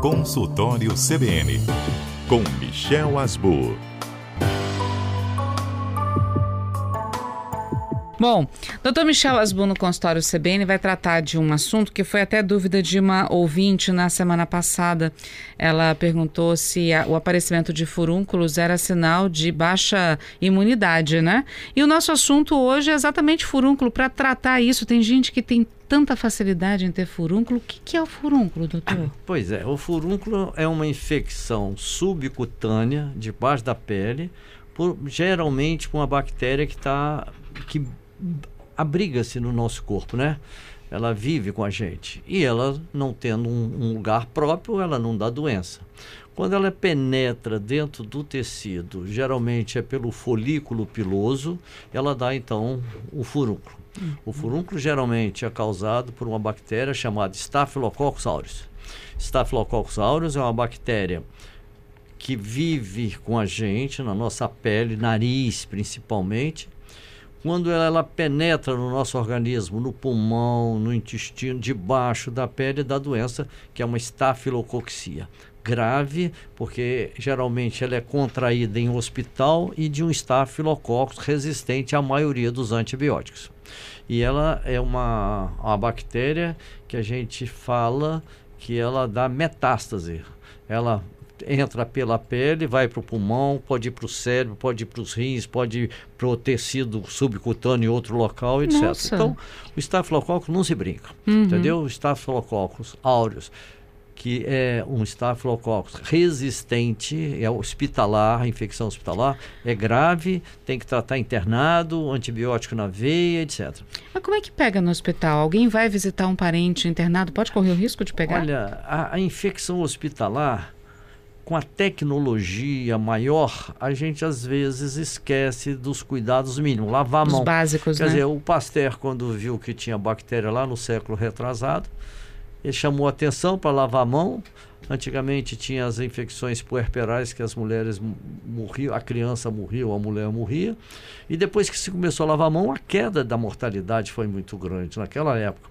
Consultório CBN, com Michel Asbur. Bom, doutor Michel Asbu no consultório CBN vai tratar de um assunto que foi até dúvida de uma ouvinte na semana passada. Ela perguntou se a, o aparecimento de furúnculos era sinal de baixa imunidade, né? E o nosso assunto hoje é exatamente furúnculo. Para tratar isso, tem gente que tem tanta facilidade em ter furúnculo. O que, que é o furúnculo, doutor? Pois é, o furúnculo é uma infecção subcutânea debaixo da pele, por, geralmente com uma bactéria que está que abriga-se no nosso corpo, né? Ela vive com a gente. E ela, não tendo um, um lugar próprio, ela não dá doença. Quando ela penetra dentro do tecido, geralmente é pelo folículo piloso, ela dá então o furúnculo. O furúnculo geralmente é causado por uma bactéria chamada Staphylococcus aureus. Staphylococcus aureus é uma bactéria que vive com a gente, na nossa pele, nariz principalmente, quando ela penetra no nosso organismo, no pulmão, no intestino, debaixo da pele da doença, que é uma estafilococcia. Grave, porque geralmente ela é contraída em hospital e de um estafilococcus resistente à maioria dos antibióticos. E ela é uma, uma bactéria que a gente fala que ela dá metástase. Ela entra pela pele, vai para o pulmão, pode ir para o cérebro, pode ir para os rins, pode ir para o tecido subcutâneo em outro local, etc. Nossa. Então, o estafilococcus não se brinca, uhum. entendeu? O estafilococcus aureus, que é um estafilococcus resistente, é hospitalar, infecção hospitalar, é grave, tem que tratar internado, antibiótico na veia, etc. Mas como é que pega no hospital? Alguém vai visitar um parente internado, pode correr o risco de pegar? Olha, a, a infecção hospitalar com a tecnologia maior, a gente às vezes esquece dos cuidados mínimos. Lavar a mão. Os básicos, Quer né? dizer, o Pasteur, quando viu que tinha bactéria lá no século retrasado, ele chamou atenção para lavar a mão. Antigamente tinha as infecções puerperais que as mulheres morriam, a criança morria, a mulher morria. E depois que se começou a lavar a mão, a queda da mortalidade foi muito grande naquela época.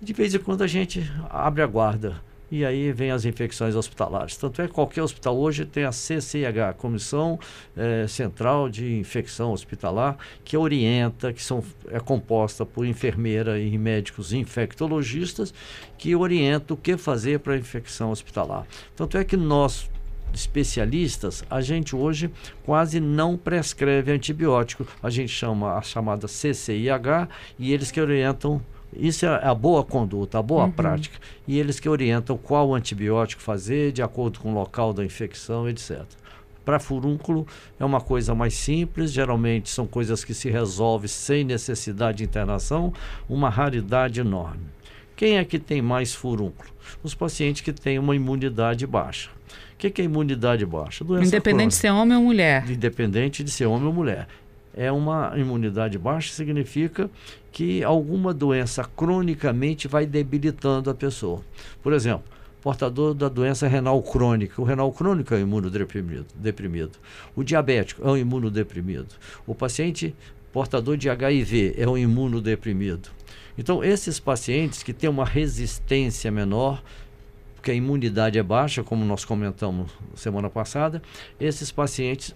De vez em quando a gente abre a guarda e aí vem as infecções hospitalares. Tanto é que qualquer hospital hoje tem a CCIH, Comissão eh, Central de Infecção Hospitalar, que orienta, que são, é composta por enfermeira e médicos infectologistas, que orienta o que fazer para a infecção hospitalar. Tanto é que nós, especialistas, a gente hoje quase não prescreve antibiótico. A gente chama a chamada CCIH e eles que orientam isso é a boa conduta, a boa uhum. prática. E eles que orientam qual antibiótico fazer, de acordo com o local da infecção, etc. Para furúnculo é uma coisa mais simples, geralmente são coisas que se resolvem sem necessidade de internação, uma raridade enorme. Quem é que tem mais furúnculo? Os pacientes que têm uma imunidade baixa. O que, que é imunidade baixa? Doença Independente crônica. de ser homem ou mulher. Independente de ser homem ou mulher é uma imunidade baixa, significa que alguma doença cronicamente vai debilitando a pessoa. Por exemplo, portador da doença renal crônica. O renal crônico é um imunodeprimido. Deprimido. O diabético é um imunodeprimido. O paciente portador de HIV é um imunodeprimido. Então, esses pacientes que têm uma resistência menor, porque a imunidade é baixa, como nós comentamos semana passada, esses pacientes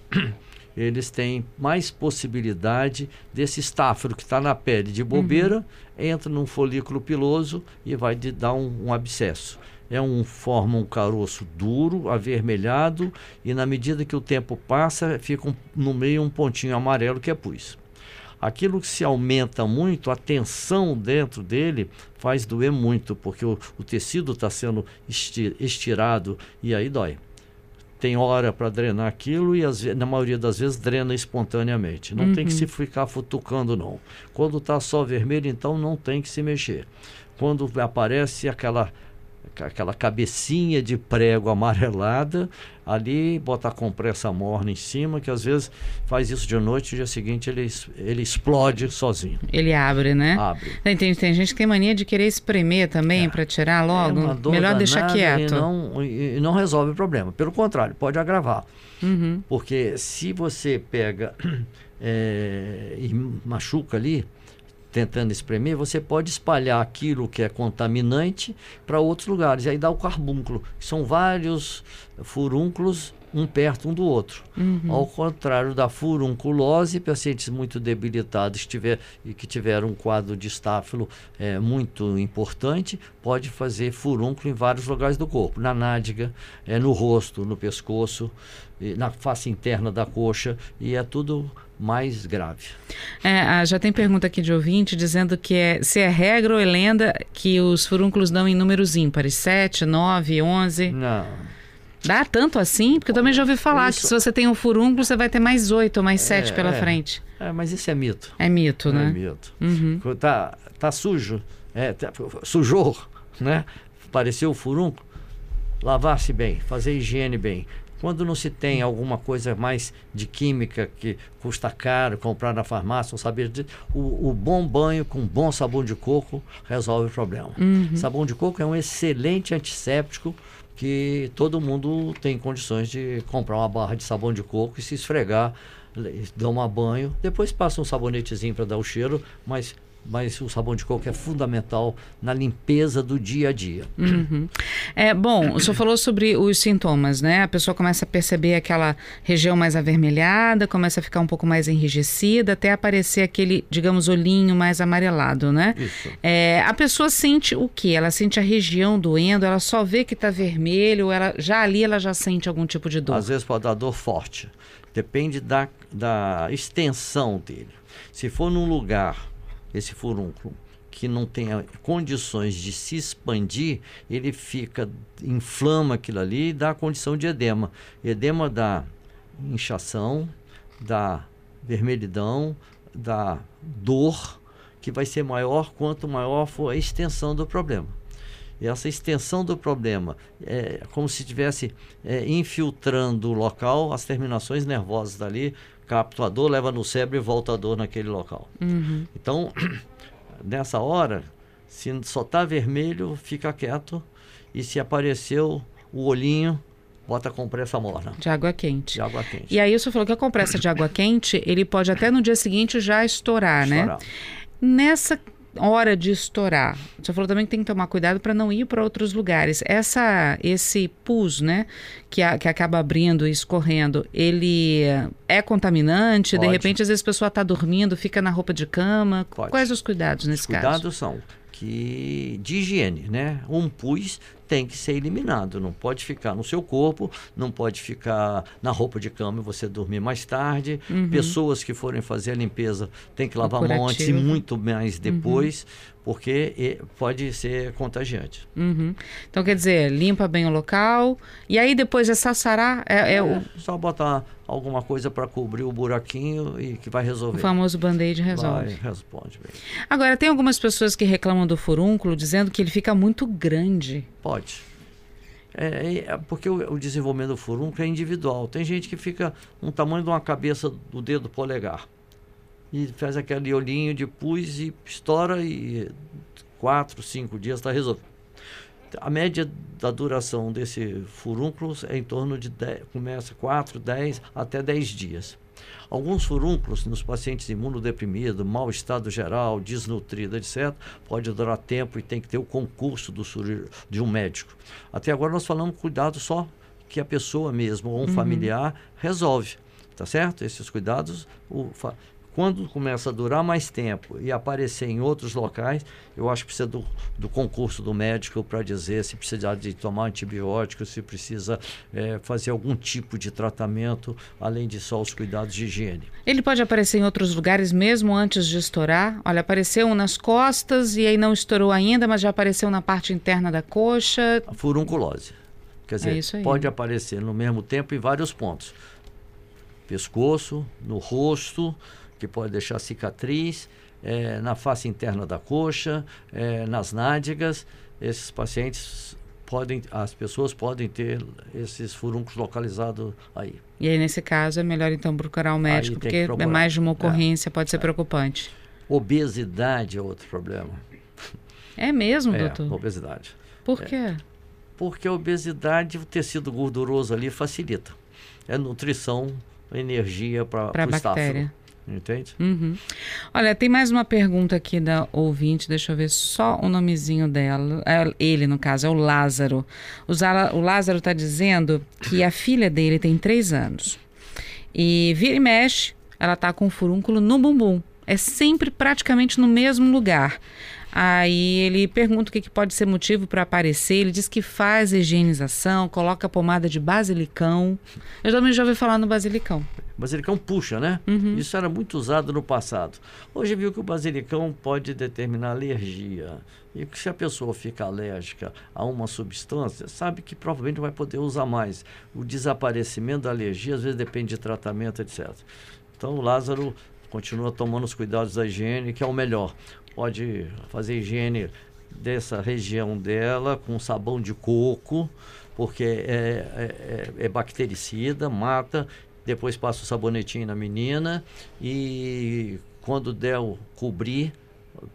eles têm mais possibilidade desse estáfilo que está na pele de bobeira, uhum. entra num folículo piloso e vai de, dar um, um abscesso. É um, forma um caroço duro, avermelhado, e na medida que o tempo passa, fica um, no meio um pontinho amarelo que é pus. Aquilo que se aumenta muito, a tensão dentro dele faz doer muito, porque o, o tecido está sendo estirado e aí dói tem hora para drenar aquilo e as, na maioria das vezes drena espontaneamente. Não uhum. tem que se uhum. ficar futucando não. Quando está só vermelho, então não tem que se mexer. Quando aparece aquela aquela cabecinha de prego amarelada, ali bota a compressa morna em cima, que às vezes faz isso de noite, no dia seguinte ele, ele explode sozinho. Ele abre, né? Abre. Tem, tem, tem gente que tem mania de querer espremer também é. para tirar logo. É Melhor deixar quieto. E não, e não resolve o problema. Pelo contrário, pode agravar. Uhum. Porque se você pega é, e machuca ali, tentando espremer, você pode espalhar aquilo que é contaminante para outros lugares. E aí dá o carbúnculo, são vários furúnculos um perto um do outro. Uhum. Ao contrário da furunculose, pacientes muito debilitados tiver, e que tiveram um quadro de estáfilo é, muito importante, pode fazer furúnculo em vários lugares do corpo, na nádega, é, no rosto, no pescoço, na face interna da coxa, e é tudo mais grave. É, já tem pergunta aqui de ouvinte dizendo que é, se é regra ou é lenda que os furúnculos dão em números ímpares, 7, 9, 11? Não. Dá tanto assim? Porque eu também já ouvi falar isso... que se você tem um furúnculo, você vai ter mais oito ou mais sete é, pela é. frente. É, mas isso é mito. É mito, né? É mito. Uhum. Tá, tá sujo, é, tá, sujou, né? Pareceu o furúnculo. Lavar-se bem, fazer higiene bem. Quando não se tem alguma coisa mais de química que custa caro, comprar na farmácia, não saber disso, o, o, bom banho com bom sabão de coco resolve o problema. Uhum. Sabão de coco é um excelente antisséptico que todo mundo tem condições de comprar uma barra de sabão de coco e se esfregar, dar banho. Depois passa um sabonetezinho para dar o cheiro, mas mas o sabão de coco é fundamental na limpeza do dia a dia. Uhum. É, bom, o senhor falou sobre os sintomas, né? A pessoa começa a perceber aquela região mais avermelhada, começa a ficar um pouco mais enrijecida, até aparecer aquele, digamos, olhinho mais amarelado, né? Isso. É, a pessoa sente o quê? Ela sente a região doendo, ela só vê que está vermelho, ela já ali ela já sente algum tipo de dor? Às vezes pode dar dor forte. Depende da, da extensão dele. Se for num lugar esse furúnculo, que não tenha condições de se expandir, ele fica, inflama aquilo ali e dá a condição de edema. Edema dá inchação, dá vermelhidão, dá dor, que vai ser maior quanto maior for a extensão do problema. E essa extensão do problema é como se estivesse é, infiltrando o local, as terminações nervosas dali, capta a dor, leva no cérebro e volta a dor naquele local. Uhum. Então, nessa hora, se só está vermelho, fica quieto. E se apareceu o olhinho, bota a compressa morna. De água quente. De água quente. E aí você falou que a compressa de água quente, ele pode até no dia seguinte já estourar, Estourar. né? Nessa hora de estourar, você falou também que tem que tomar cuidado para não ir para outros lugares. Essa, esse pus, né, que, a, que acaba abrindo e escorrendo, ele é contaminante? Pode. De repente, às vezes a pessoa está dormindo, fica na roupa de cama. Pode. Quais os cuidados nesse Os caso? cuidados são que de higiene, né? Um pus tem que ser eliminado, não pode ficar no seu corpo, não pode ficar na roupa de cama e você dormir mais tarde. Uhum. Pessoas que forem fazer a limpeza têm que lavar a mão antes e muito mais depois, porque eh, pode ser contagiante. Uhum. Então, quer dizer, limpa bem o local. E aí, depois é sassará, é, é o, É, só botar alguma coisa para cobrir o buraquinho e que vai o resolver. famoso band-aid resolve. Vai, responde bem. Agora, tem algumas pessoas que reclamam do furúnculo dizendo que ele fica muito grande. Pode. É, é, porque o, o desenvolvimento do furúnculo é individual. Tem gente que fica no tamanho de uma cabeça do dedo polegar. E faz aquele olhinho de pus e estoura e quatro, cinco dias está resolvido. A média da duração desse furúnculo é em torno de 10, começa 4, 10 até 10 dias. Alguns furúnculos nos pacientes imunodeprimidos, mau estado geral, desnutrido, etc., pode durar tempo e tem que ter o concurso do de um médico. Até agora nós falamos cuidado só que a pessoa mesmo ou um familiar resolve, tá certo? Esses cuidados, o quando começa a durar mais tempo e aparecer em outros locais, eu acho que precisa do, do concurso do médico para dizer se precisa de tomar antibiótico, se precisa eh, fazer algum tipo de tratamento, além de só os cuidados de higiene. Ele pode aparecer em outros lugares mesmo antes de estourar? Olha, apareceu um nas costas e aí não estourou ainda, mas já apareceu na parte interna da coxa. A furunculose. Quer dizer, isso aí. pode aparecer no mesmo tempo em vários pontos. Pescoço, no rosto, que pode deixar cicatriz, eh, na face interna da coxa, eh, nas nádegas. Esses pacientes podem, as pessoas podem ter esses furúnculos localizados aí. E aí, nesse caso, é melhor então procurar um médico, porque é mais de uma ocorrência, pode ser preocupante. Obesidade é outro problema. É mesmo, é, doutor? obesidade. Por quê? Porque a obesidade, o tecido gorduroso ali facilita. É nutrição, energia para o estáfilo. Entende? Uhum. Olha, tem mais uma pergunta aqui da ouvinte, deixa eu ver só o nomezinho dela. É, ele, no caso, é o Lázaro. O Lázaro está dizendo que a filha dele tem três anos. E vira e mexe, ela tá com um furúnculo no bumbum. É sempre praticamente no mesmo lugar. Aí ele pergunta o que, que pode ser motivo para aparecer. Ele diz que faz higienização, coloca pomada de basilicão. Eu também já ouvi falar no basilicão. Basilicão puxa, né? Uhum. Isso era muito usado no passado. Hoje viu que o basilicão pode determinar alergia. E que se a pessoa fica alérgica a uma substância, sabe que provavelmente não vai poder usar mais. O desaparecimento da alergia às vezes depende de tratamento, etc. Então o Lázaro continua tomando os cuidados da higiene, que é o melhor. Pode fazer higiene dessa região dela com sabão de coco, porque é, é, é, é bactericida, mata. Depois passa o sabonetinho na menina e quando der cobrir,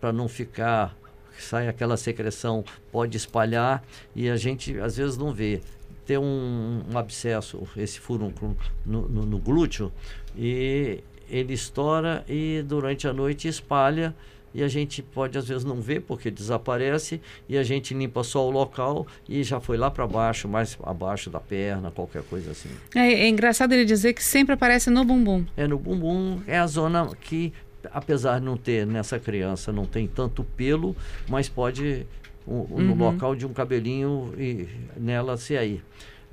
para não ficar sai aquela secreção, pode espalhar e a gente às vezes não vê. Tem um, um abscesso, esse furúnculo no, no, no glúteo, e ele estoura e durante a noite espalha e a gente pode às vezes não ver porque desaparece e a gente limpa só o local e já foi lá para baixo, mais abaixo da perna, qualquer coisa assim. É, é, engraçado ele dizer que sempre aparece no bumbum. É no bumbum, é a zona que apesar de não ter nessa criança não tem tanto pelo, mas pode um, uhum. no local de um cabelinho e nela ser aí.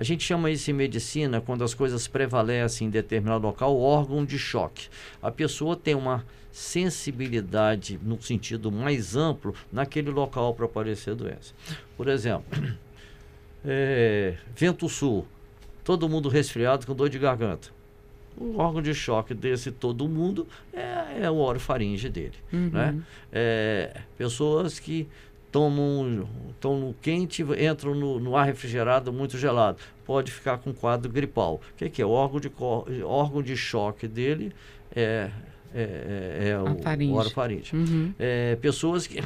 A gente chama isso em medicina, quando as coisas prevalecem em determinado local, órgão de choque. A pessoa tem uma sensibilidade no sentido mais amplo naquele local para aparecer doença. Por exemplo, é, vento sul, todo mundo resfriado com dor de garganta. O órgão de choque desse todo mundo é, é o orofaringe dele. Uhum. Né? É, pessoas que tomam estão no quente, entram no, no, ar refrigerado muito gelado. Pode ficar com quadro gripal. O que, que é? O órgão de, órgão de choque dele é, é, é, é o, faringe. orofaringe. Uhum. É, pessoas que,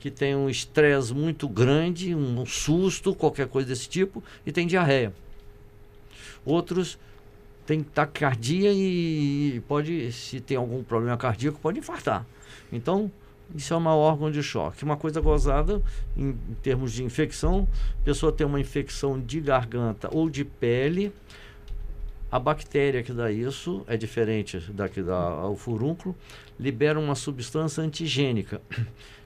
que têm um estresse muito grande, um susto, qualquer coisa desse tipo, e tem diarreia. Outros têm taquicardia e pode, se tem algum problema cardíaco, pode infartar. Então, isso é um órgão de choque. Uma coisa gozada, em, em, termos de infecção, pessoa tem uma infecção de garganta ou de pele. A bactéria que dá isso é diferente da que dá o furúnculo, libera uma substância antigênica.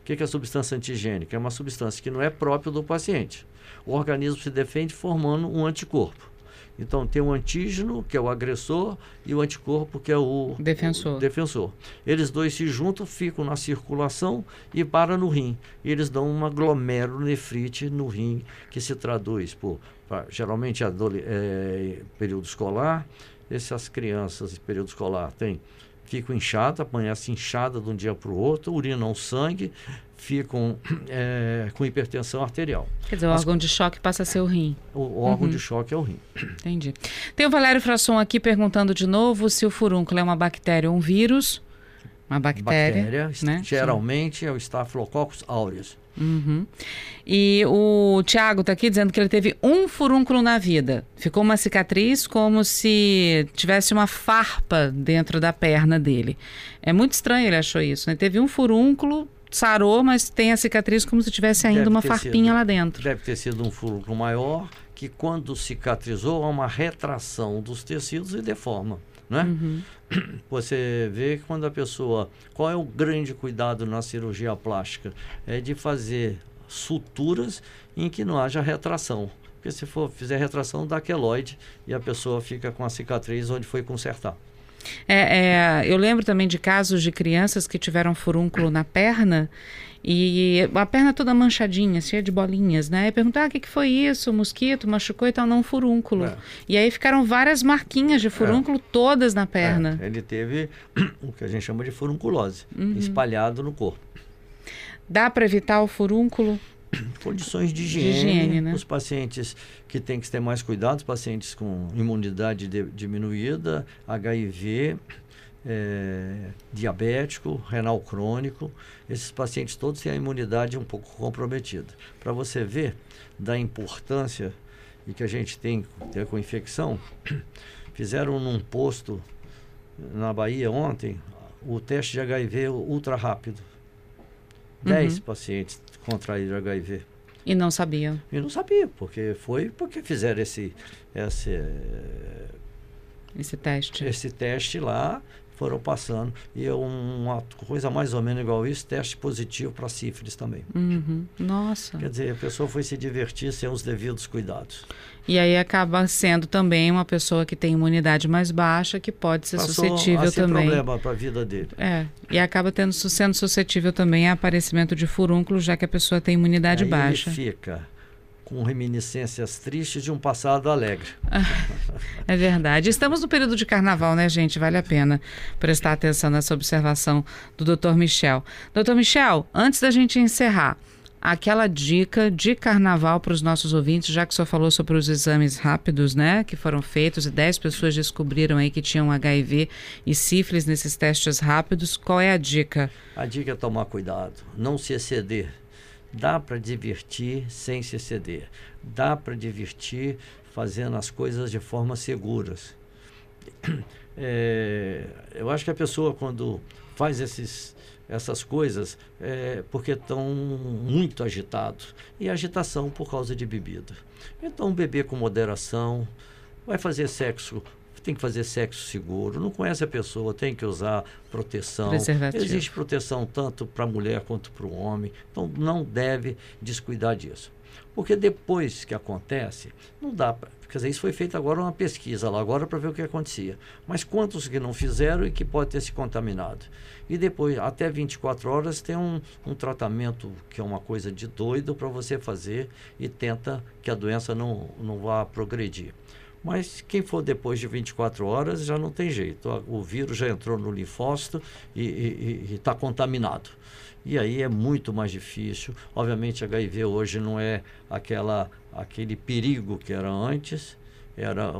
O que é a substância antigênica? É uma substância que não é própria do paciente. O organismo se defende formando um anticorpo. Então tem o antígeno, que é o agressor, e o anticorpo, que é o defensor. O defensor. Eles dois se juntam, ficam na circulação e param no rim. E eles dão uma glomerulonefrite no rim, que se traduz por, pra, geralmente, é, período escolar. Essas crianças em período escolar têm ficam inchadas, amanhecem inchada de um dia para o outro, urinam sangue, ficam é, com hipertensão arterial. Quer dizer, o As, órgão de choque passa a ser o rim. O, o órgão uhum. de choque é o rim. Entendi. Tem o Valério Frasson aqui perguntando de novo se o furúnculo é uma bactéria ou um vírus. Uma bactéria. Bactéria, né? geralmente Sim. é o Staphylococcus aureus. Uhum. E o Tiago está aqui dizendo que ele teve um furúnculo na vida. Ficou uma cicatriz como se tivesse uma farpa dentro da perna dele. É muito estranho, ele achou isso. Né? Teve um furúnculo, sarou, mas tem a cicatriz como se tivesse ainda deve uma farpinha sido, lá dentro. Deve ter sido um furúnculo maior que quando cicatrizou há uma retração dos tecidos e deforma. Né? Uhum. Você vê que quando a pessoa. Qual é o grande cuidado na cirurgia plástica? É de fazer suturas em que não haja retração. Porque se for fizer retração, dá queloide e a pessoa fica com a cicatriz onde foi consertar. É, é, eu lembro também de casos de crianças que tiveram furúnculo na perna e a perna toda manchadinha, cheia de bolinhas, né? E perguntar ah, o que, que foi isso, o mosquito machucou e tal, não, furúnculo. É. E aí ficaram várias marquinhas de furúnculo é. todas na perna. É. Ele teve o que a gente chama de furunculose, uhum. espalhado no corpo. Dá para evitar o furúnculo? Condições de higiene, de higiene né? os pacientes que têm que ter mais cuidado, os pacientes com imunidade de, diminuída, HIV, é, diabético, renal crônico, esses pacientes todos têm a imunidade um pouco comprometida. Para você ver da importância e que a gente tem com infecção, fizeram num posto na Bahia ontem o teste de HIV ultra rápido. 10 Uhum. pacientes contraíram HIV. E não sabiam. E não sabia, porque foi porque fizeram esse, esse, Esse teste. esse teste lá, foram passando. E é uma coisa mais ou menos igual isso, teste positivo para sífilis também. Uhum. Nossa. Quer dizer, a pessoa foi se divertir sem os devidos cuidados. E aí acaba sendo também uma pessoa que tem imunidade mais baixa, que pode ser Passou suscetível a ser também. problema para a vida dele. É, e acaba tendo, sendo suscetível também a aparecimento de furúnculo, já que a pessoa tem imunidade Aí baixa. ele fica com reminiscências tristes de um passado alegre. É verdade. Estamos no período de carnaval, né, gente? Vale a pena prestar atenção nessa observação do Dr. Michel. Dr. Michel, antes da gente encerrar, aquela dica de carnaval para os nossos ouvintes, já que o senhor falou sobre os exames rápidos, né, que foram feitos e 10 pessoas descobriram aí que tinham HIV e sífilis nesses testes rápidos, qual é a dica? A dica é tomar cuidado, não se exceder. Dá para divertir sem se exceder. Dá para divertir fazendo as coisas de forma seguras. É, eu acho que a pessoa quando faz esses, essas coisas é porque estão muito agitados. E agitação por causa de bebida. Então beber com moderação, vai fazer sexo tem que fazer sexo seguro. Não conhece a pessoa, tem que usar proteção. Existe proteção tanto para a mulher quanto para o homem. Então não deve descuidar disso. Porque depois que acontece, não dá para. Quer dizer, isso foi feito agora uma pesquisa lá agora para ver o que acontecia. Mas quantos que não fizeram e que pode ter se contaminado? E depois, até 24 horas, tem um, um tratamento que é uma coisa de doido para você fazer e tenta que a doença não, não vá progredir. Mas quem for depois de 24 horas já não tem jeito. O vírus já entrou no linfócito e está contaminado. E aí é muito mais difícil. Obviamente, HIV hoje não é aquela, aquele perigo que era antes. Era,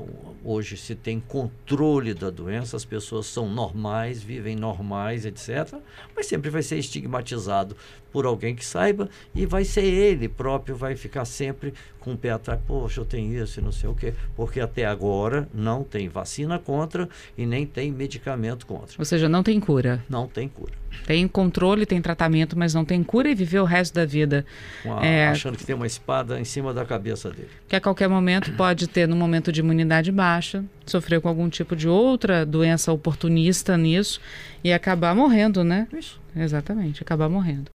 hoje se tem controle da doença, as pessoas são normais, vivem normais, etc. Mas sempre vai ser estigmatizado por alguém que saiba e vai ser ele próprio, vai ficar sempre com o pé atrás. Poxa, eu tenho isso e não sei o quê. Porque até agora não tem vacina contra e nem tem medicamento contra. Ou seja, não tem cura. Não tem cura. Tem controle, tem tratamento, mas não tem cura e viver o resto da vida. A, é, achando que tem uma espada em cima da cabeça dele. Que a qualquer momento pode ter, no momento de imunidade baixa, sofrer com algum tipo de outra doença oportunista nisso e acabar morrendo, né? Isso. Exatamente, acabar morrendo.